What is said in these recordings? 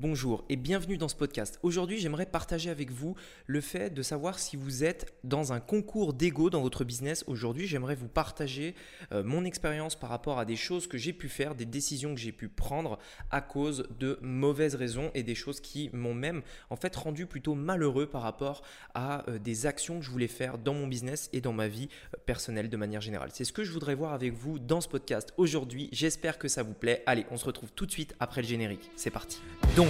Bonjour et bienvenue dans ce podcast. Aujourd'hui, j'aimerais partager avec vous le fait de savoir si vous êtes dans un concours d'ego dans votre business. Aujourd'hui, j'aimerais vous partager euh, mon expérience par rapport à des choses que j'ai pu faire, des décisions que j'ai pu prendre à cause de mauvaises raisons et des choses qui m'ont même en fait rendu plutôt malheureux par rapport à euh, des actions que je voulais faire dans mon business et dans ma vie euh, personnelle de manière générale. C'est ce que je voudrais voir avec vous dans ce podcast aujourd'hui. J'espère que ça vous plaît. Allez, on se retrouve tout de suite après le générique. C'est parti. Donc,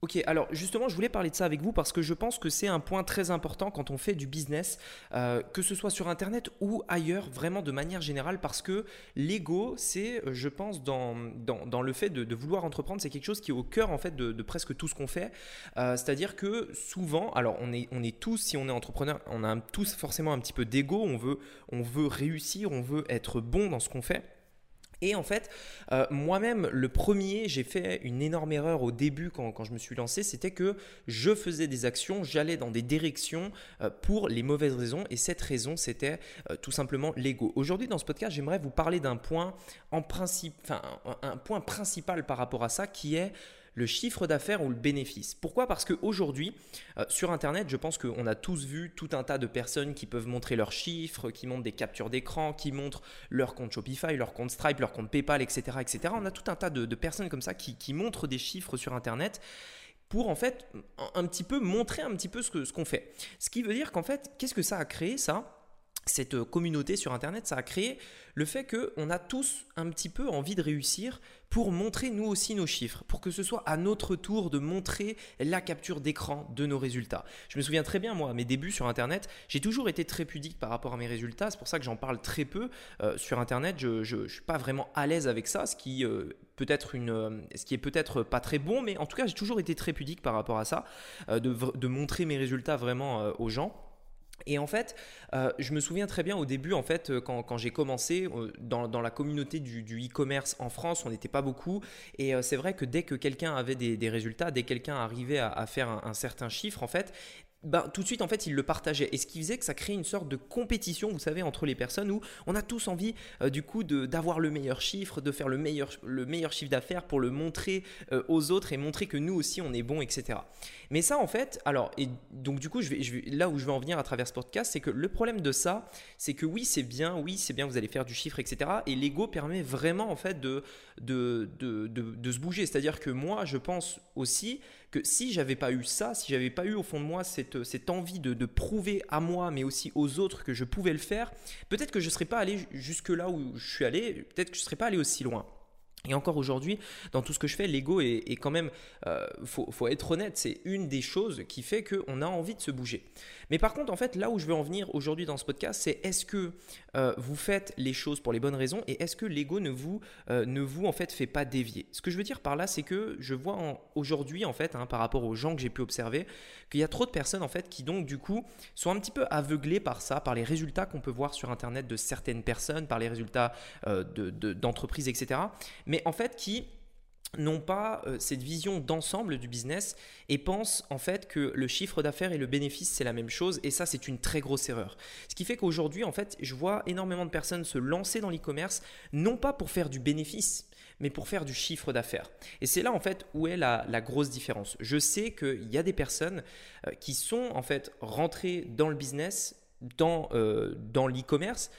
Ok, alors justement, je voulais parler de ça avec vous parce que je pense que c'est un point très important quand on fait du business, euh, que ce soit sur Internet ou ailleurs, vraiment de manière générale, parce que l'ego, c'est, euh, je pense, dans, le fait de, vouloir entreprendre, c'est quelque chose qui est au cœur de, presque tout ce qu'on fait. Euh, c'est-à-dire que souvent, alors on est, tous, si on est entrepreneur, on a tous forcément un petit peu d'ego, on veut réussir, on veut être bon dans ce qu'on fait. Et en fait, euh, moi-même, le premier, j'ai fait une énorme erreur au début quand, je me suis lancé, c'était que je faisais des actions, j'allais dans des directions euh, pour les mauvaises raisons, et cette raison, c'était euh, tout simplement l'ego. Aujourd'hui, dans ce podcast, j'aimerais vous parler d'un point en principe, enfin, un point principal par rapport à ça, qui est le chiffre d'affaires ou le bénéfice. Pourquoi? Parce qu'aujourd'hui, euh, sur Internet, je pense qu'on a tous vu tout un tas de personnes qui peuvent montrer leurs chiffres, qui montrent des captures d'écran, qui montrent leur compte Shopify, leur compte Stripe, leur compte PayPal, etc. etc. On a tout un tas de, personnes comme ça qui, montrent des chiffres sur Internet pour en fait un, petit peu montrer un petit peu ce qu'on ce fait. Ce qui veut dire qu'en fait, qu'est-ce que ça a créé ça? Cette euh, communauté sur Internet, ça a créé le fait qu'on a tous un petit peu envie de réussir pour montrer nous aussi nos chiffres, pour que ce soit à notre tour de montrer la capture d'écran de nos résultats. Je me souviens très bien, moi, à mes débuts sur Internet, j'ai toujours été très pudique par rapport à mes résultats, c'est pour ça que j'en parle très peu euh, sur Internet, je ne suis pas vraiment à l'aise avec ça, ce qui, euh, peut être une, ce qui est peut-être pas très bon, mais en tout cas j'ai toujours été très pudique par rapport à ça, de, de, montrer mes résultats vraiment aux gens. Et en fait, euh, je me souviens très bien au début, en fait, euh, quand, j'ai commencé euh, dans, la communauté du, e-commerce en France, on n'était pas beaucoup. Et c'est vrai que dès que quelqu'un avait des, résultats, dès que quelqu'un arrivait à, faire un, un, certain chiffre, en fait, ben, tout de suite, en fait, il le partageait. Et ce qui faisait que ça créait une sorte de compétition, vous savez, entre les personnes où on a tous envie, euh, du coup, d'avoir le meilleur chiffre, de faire le meilleur, le meilleur chiffre d'affaires pour le montrer euh, aux autres et montrer que nous aussi, on est bon, etc. Mais ça, en fait, alors, et donc, du coup, je vais, là où je vais en venir à travers ce podcast, c'est que le problème de ça, c'est que oui, c'est bien, oui, c'est bien, vous allez faire du chiffre, etc. Et l'ego permet vraiment, en fait, de, de, de, de, de se bouger. C'est-à-dire que moi, je pense aussi que si j'avais pas eu ça, si j'avais pas eu au fond de moi cette, cette envie de, de, prouver à moi, mais aussi aux autres que je pouvais le faire, peut-être que je ne serais pas allé jusque là où je suis allé, peut-être que je ne serais pas allé aussi loin. Et encore aujourd'hui, dans tout ce que je fais, l'ego est, quand même, euh, faut, être honnête, c'est une des choses qui fait qu'on a envie de se bouger. Mais par contre, en fait, là où je veux en venir aujourd'hui dans ce podcast, c'est est-ce que euh, vous faites les choses pour les bonnes raisons et est-ce que l'ego ne vous, euh, ne vous en fait fait pas dévier? Ce que je veux dire par là, c'est que je vois aujourd'hui en fait, hein, par rapport aux gens que j'ai pu observer, qu'il y a trop de personnes en fait qui donc du coup sont un petit peu aveuglées par ça, par les résultats qu'on peut voir sur internet de certaines personnes, par les résultats d'entreprises, etc. Mais en fait qui n'ont pas euh, cette vision d'ensemble du business et pensent en fait que le chiffre d'affaires et le bénéfice c'est la même chose et ça c'est une très grosse erreur. Ce qui fait qu'aujourd'hui en fait je vois énormément de personnes se lancer dans l'e-commerce non pas pour faire du bénéfice mais pour faire du chiffre d'affaires. Et c'est là en fait où est la, grosse différence. Je sais qu'il y a des personnes euh, qui sont en fait rentrées dans le business, dans, euh, dans l'e-commerce,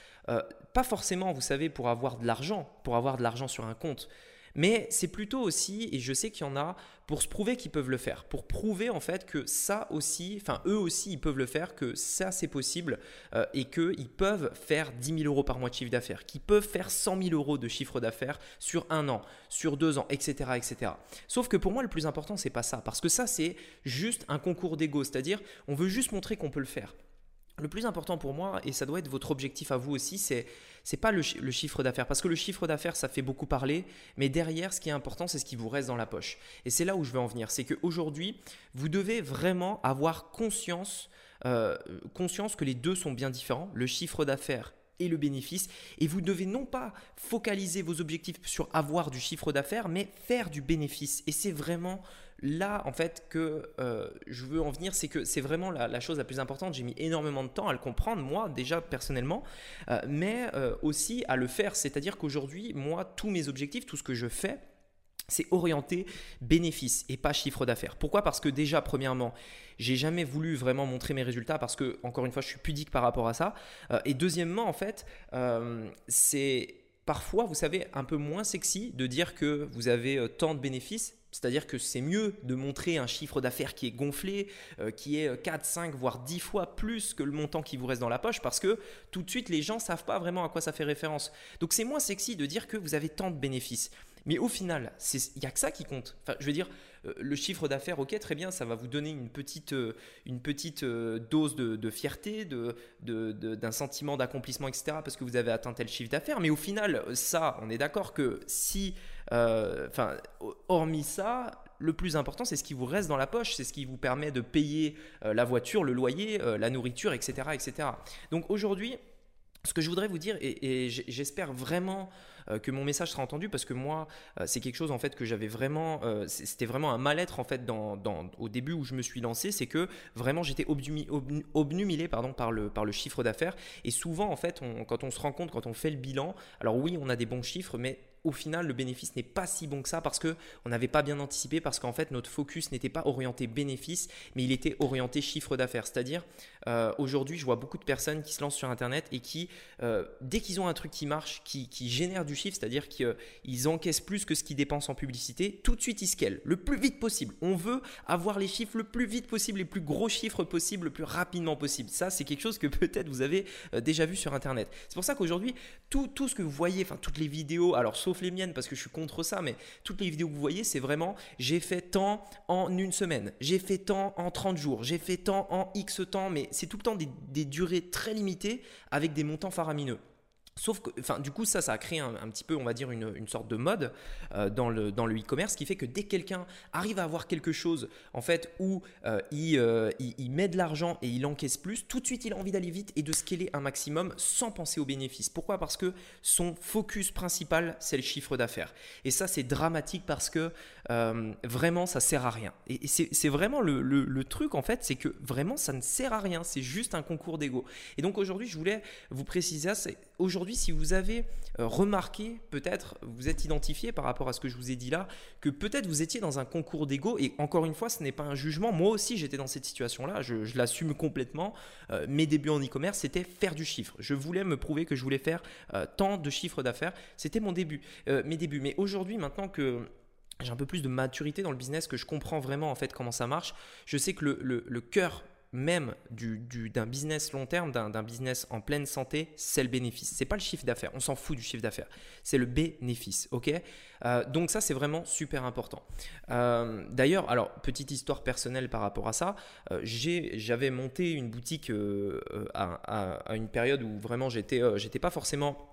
pas forcément, vous savez, pour avoir de l'argent, pour avoir de l'argent sur un compte, mais c'est plutôt aussi, et je sais qu'il y en a, pour se prouver qu'ils peuvent le faire, pour prouver en fait que ça aussi, enfin eux aussi, ils peuvent le faire, que ça c'est possible euh, et qu'ils peuvent faire 10 000 euros par mois de chiffre d'affaires, qu'ils peuvent faire 100 000 euros de chiffre d'affaires sur un an, sur deux ans, etc., etc. Sauf que pour moi, le plus important, c'est pas ça, parce que ça c'est juste un concours d'ego, c'est-à-dire on veut juste montrer qu'on peut le faire. Le plus important pour moi, et ça doit être votre objectif à vous aussi, c'est c'est pas le, chiffre d'affaires. Parce que le chiffre d'affaires, ça fait beaucoup parler, mais derrière, ce qui est important, c'est ce qui vous reste dans la poche. Et c'est là où je veux en venir. C'est qu'aujourd'hui, vous devez vraiment avoir conscience, euh, conscience que les deux sont bien différents. Le chiffre d'affaires et le bénéfice. Et vous devez non pas focaliser vos objectifs sur avoir du chiffre d'affaires, mais faire du bénéfice. Et c'est vraiment là, en fait, que euh, je veux en venir, c'est que c'est vraiment la, chose la plus importante. J'ai mis énormément de temps à le comprendre, moi, déjà personnellement, euh, mais euh, aussi à le faire. C'est-à-dire qu'aujourd'hui, moi, tous mes objectifs, tout ce que je fais, c'est orienté bénéfice et pas chiffre d'affaires. Pourquoi? Parce que déjà, premièrement, j'ai jamais voulu vraiment montrer mes résultats parce que, encore une fois, je suis pudique par rapport à ça. et deuxièmement, en fait, c'est parfois, vous savez, un peu moins sexy de dire que vous avez tant de bénéfices c'est-à-dire que c'est mieux de montrer un chiffre d'affaires qui est gonflé, euh, qui est 4, 5, voire 10 fois plus que le montant qui vous reste dans la poche, parce que tout de suite, les gens ne savent pas vraiment à quoi ça fait référence. Donc c'est moins sexy de dire que vous avez tant de bénéfices. Mais au final, il n'y a que ça qui compte. Enfin, je veux dire, euh, le chiffre d'affaires, ok, très bien, ça va vous donner une petite, euh, une petite dose de, fierté, d'un sentiment d'accomplissement, etc., parce que vous avez atteint tel chiffre d'affaires. Mais au final, ça, on est d'accord que si euh, enfin, hormis ça, le plus important, c'est ce qui vous reste dans la poche, c'est ce qui vous permet de payer euh, la voiture, le loyer, euh, la nourriture, etc., etc. Donc aujourd'hui, ce que je voudrais vous dire, et, j'espère vraiment que mon message sera entendu parce que moi, c'est quelque chose en fait que j'avais vraiment, c'était vraiment un mal-être en fait au début où je me suis lancé, c'est que vraiment j'étais obnumilé pardon par le par le chiffre d'affaires. Et souvent en fait quand on se rend compte, quand on fait le bilan, alors oui on a des bons chiffres, mais au final, le bénéfice n'est pas si bon que ça parce qu'on n'avait pas bien anticipé, parce qu'en fait, notre focus n'était pas orienté bénéfice, mais il était orienté chiffre d'affaires. C'est-à-dire, euh, aujourd'hui, je vois beaucoup de personnes qui se lancent sur Internet et qui, euh, dès qu'ils ont un truc qui marche, qui, génère du chiffre, c'est-à-dire qu'ils encaissent plus que ce qu'ils dépensent en publicité, tout de suite, ils scalent le plus vite possible. On veut avoir les chiffres le plus vite possible, les plus gros chiffres possibles, le plus rapidement possible. Ça, c'est quelque chose que peut-être vous avez euh, déjà vu sur Internet. C'est pour ça qu'aujourd'hui, tout, tout ce que vous voyez, enfin toutes les vidéos, alors sauf les miennes parce que je suis contre ça, mais toutes les vidéos que vous voyez, c'est vraiment j'ai fait tant en une semaine, j'ai fait tant en 30 jours, j'ai fait tant en X temps, mais c'est tout le temps des durées très limitées avec des montants faramineux. Sauf que, enfin, du coup, ça, ça a créé un, petit peu, on va dire, une, sorte de mode euh, dans le dans e-commerce qui fait que dès que quelqu'un arrive à avoir quelque chose, en fait, où euh, euh, il, il, met de l'argent et il encaisse plus, tout de suite, il a envie d'aller vite et de scaler un maximum sans penser aux bénéfices. Pourquoi? Parce que son focus principal, c'est le chiffre d'affaires. Et ça, c'est dramatique parce que vraiment, ça sert à rien. Et, c'est vraiment le, le, truc, en fait, c'est que vraiment, ça ne sert à rien. C'est juste un concours d'ego. Et donc, aujourd'hui, je voulais vous préciser ça. Aujourd'hui, si vous avez euh, remarqué, peut-être vous êtes identifié par rapport à ce que je vous ai dit là, que peut-être vous étiez dans un concours d'ego, et encore une fois, ce n'est pas un jugement, moi aussi j'étais dans cette situation-là, je, l'assume complètement, euh, mes débuts en e-commerce, c'était faire du chiffre. Je voulais me prouver que je voulais faire euh, tant de chiffres d'affaires, c'était mon début, mes débuts. Mais aujourd'hui, maintenant que j'ai un peu plus de maturité dans le business, que je comprends vraiment en fait comment ça marche. Je sais que le, cœur même d'un business long terme, d'un business en pleine santé, c'est le bénéfice. C'est pas le chiffre d'affaires. On s'en fout du chiffre d'affaires. C'est le bénéfice. Euh, Donc ça, c'est vraiment super important. Euh, d'ailleurs, alors petite histoire personnelle par rapport à ça. Euh, j'avais monté une boutique à, une période où vraiment j'étais pas forcément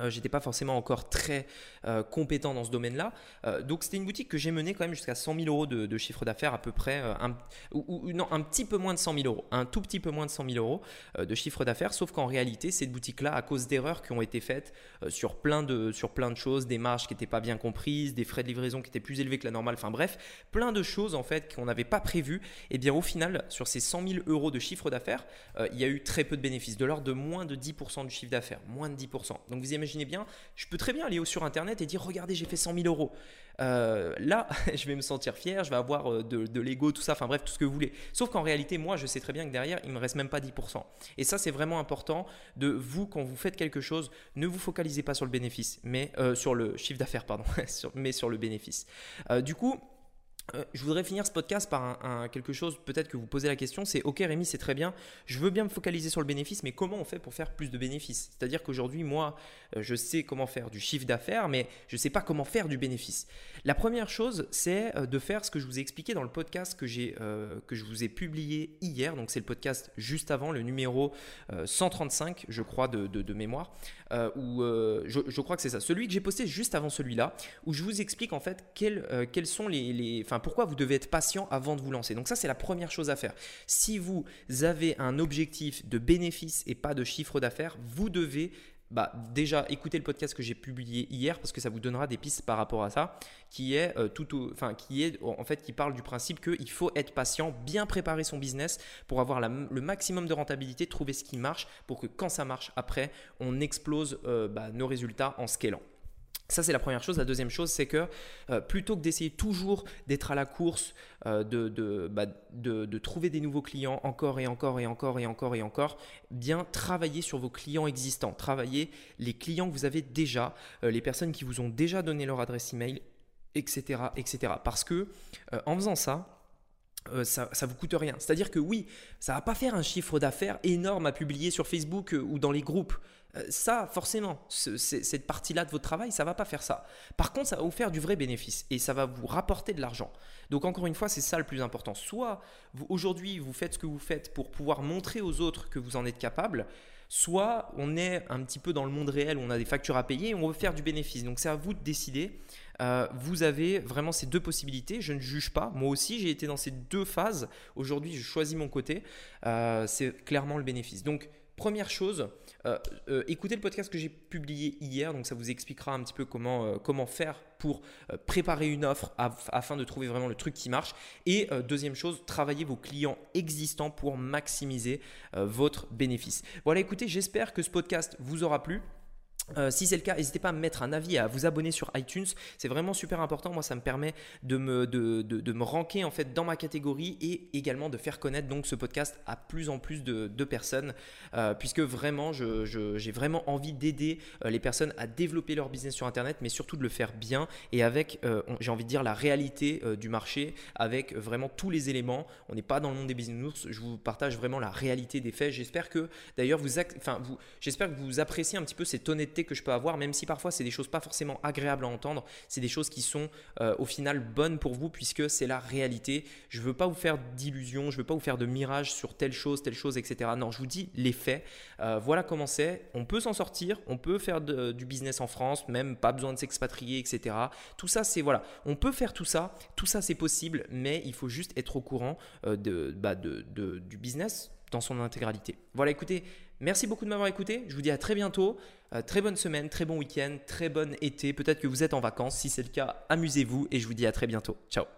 euh, j'étais pas forcément encore très euh, compétent dans ce domaine-là. Euh, donc c'était une boutique que j'ai menée quand même jusqu'à 100 000 euros de, chiffre d'affaires à peu près, un, ou, non, un petit peu moins de 100 000 euros, un tout petit peu moins de 100 000 euros de chiffre d'affaires. Sauf qu'en réalité, cette boutique-là, à cause d'erreurs qui ont été faites sur, plein de, sur plein de choses, des marges qui n'étaient pas bien comprises, des frais de livraison qui étaient plus élevés que la normale, enfin bref, plein de choses en fait qu'on n'avait pas prévues. Et eh bien au final, sur ces 100 000 euros de chiffre d'affaires, il y a eu très peu de bénéfices, de l'ordre de moins de 10% du chiffre d'affaires, moins de 10%. Donc vous imaginez bien, je peux très bien aller sur Internet et dire regardez, j'ai fait 100 000 euros. Euh, là, je vais me sentir fier, je vais avoir euh, de, l'ego, tout ça, enfin bref, tout ce que vous voulez. Sauf qu'en réalité, moi, je sais très bien que derrière, il me reste même pas 10%. Et ça, c'est vraiment important de vous, quand vous faites quelque chose, ne vous focalisez pas sur le bénéfice, mais euh, sur le chiffre d'affaires, pardon, mais sur le bénéfice. du coup, euh, je voudrais finir ce podcast par quelque chose, peut-être que vous posez la question, c'est ok Rémi, c'est très bien, je veux bien me focaliser sur le bénéfice, mais comment on fait pour faire plus de bénéfices? C'est-à-dire qu'aujourd'hui, moi, euh, je sais comment faire du chiffre d'affaires, mais je ne sais pas comment faire du bénéfice. La première chose, c'est euh, de faire ce que je vous ai expliqué dans le podcast que, j'ai, que je vous ai publié hier, donc c'est le podcast juste avant, le numéro 135, je crois, de, mémoire, où je, crois que c'est ça, celui que j'ai posté juste avant celui-là, où je vous explique en fait quels, quels sont les... les pourquoi vous devez être patient avant de vous lancer. Donc ça c'est la première chose à faire. Si vous avez un objectif de bénéfice et pas de chiffre d'affaires, vous devez bah, déjà écoutez le podcast que j'ai publié hier parce que ça vous donnera des pistes par rapport à ça qui est euh, tout enfin qui est en fait qui parle du principe qu'il faut être patient bien préparer son business pour avoir le maximum de rentabilité trouver ce qui marche pour que quand ça marche après on explose euh, bah, nos résultats en scalant ça, c'est la première chose. La deuxième chose, c'est que euh, plutôt que d'essayer toujours d'être à la course, euh, bah, de, trouver des nouveaux clients encore et encore et encore et encore et encore, bien travailler sur vos clients existants. Travailler les clients que vous avez déjà, euh, les personnes qui vous ont déjà donné leur adresse email, etc. etc. Parce que en faisant ça, ça, ça vous coûte rien. C'est-à-dire que oui, ça va pas faire un chiffre d'affaires énorme à publier sur Facebook ou dans les groupes. Euh, ça, forcément, cette partie-là de votre travail, ça va pas faire ça. Par contre, ça va vous faire du vrai bénéfice et ça va vous rapporter de l'argent. Donc encore une fois, c'est ça le plus important. Soit aujourd'hui, vous faites ce que vous faites pour pouvoir montrer aux autres que vous en êtes capable, soit on est un petit peu dans le monde réel où on a des factures à payer et on veut faire du bénéfice. Donc c'est à vous de décider. Euh, vous avez vraiment ces deux possibilités. Je ne juge pas. Moi aussi, j'ai été dans ces deux phases. Aujourd'hui, je choisis mon côté. Euh, c'est clairement le bénéfice. Donc Première chose, euh, écoutez le podcast que j'ai publié hier, donc ça vous expliquera un petit peu comment, comment faire pour préparer une offre afin de trouver vraiment le truc qui marche. Et deuxième chose, travaillez vos clients existants pour maximiser votre bénéfice. Voilà, écoutez, j'espère que ce podcast vous aura plu. Euh, si c'est le cas, n'hésitez pas à me mettre un avis, à vous abonner sur iTunes. C'est vraiment super important. Moi, ça me permet de me, de, de, me ranker en fait dans ma catégorie et également de faire connaître donc ce podcast à plus en plus de, personnes, euh, puisque vraiment, j'ai je, vraiment envie d'aider euh, les personnes à développer leur business sur Internet, mais surtout de le faire bien et avec, j'ai envie de dire, la réalité du marché, avec vraiment tous les éléments. On n'est pas dans le monde des business Je vous partage vraiment la réalité des faits. J'espère que d'ailleurs vous, enfin vous, j'espère que vous appréciez un petit peu cette honnêteté que je peux avoir, même si parfois c'est des choses pas forcément agréables à entendre, c'est des choses qui sont euh, au final bonnes pour vous puisque c'est la réalité. Je veux pas vous faire d'illusions, je veux pas vous faire de mirages sur telle chose, telle chose, etc. Non, je vous dis les faits. Euh, voilà comment c'est. On peut s'en sortir, on peut faire du business en France, même pas besoin de s'expatrier, etc. Tout ça, c'est voilà, on peut faire tout ça, tout ça c'est possible, mais il faut juste être au courant euh, de, bah, de, du business dans son intégralité. Voilà, écoutez, merci beaucoup de m'avoir écouté. Je vous dis à très bientôt. Euh, très bonne semaine, très bon week-end, très bonne été. Peut-être que vous êtes en vacances. Si c'est le cas, amusez-vous et je vous dis à très bientôt. Ciao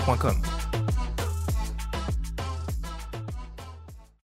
gmail.com.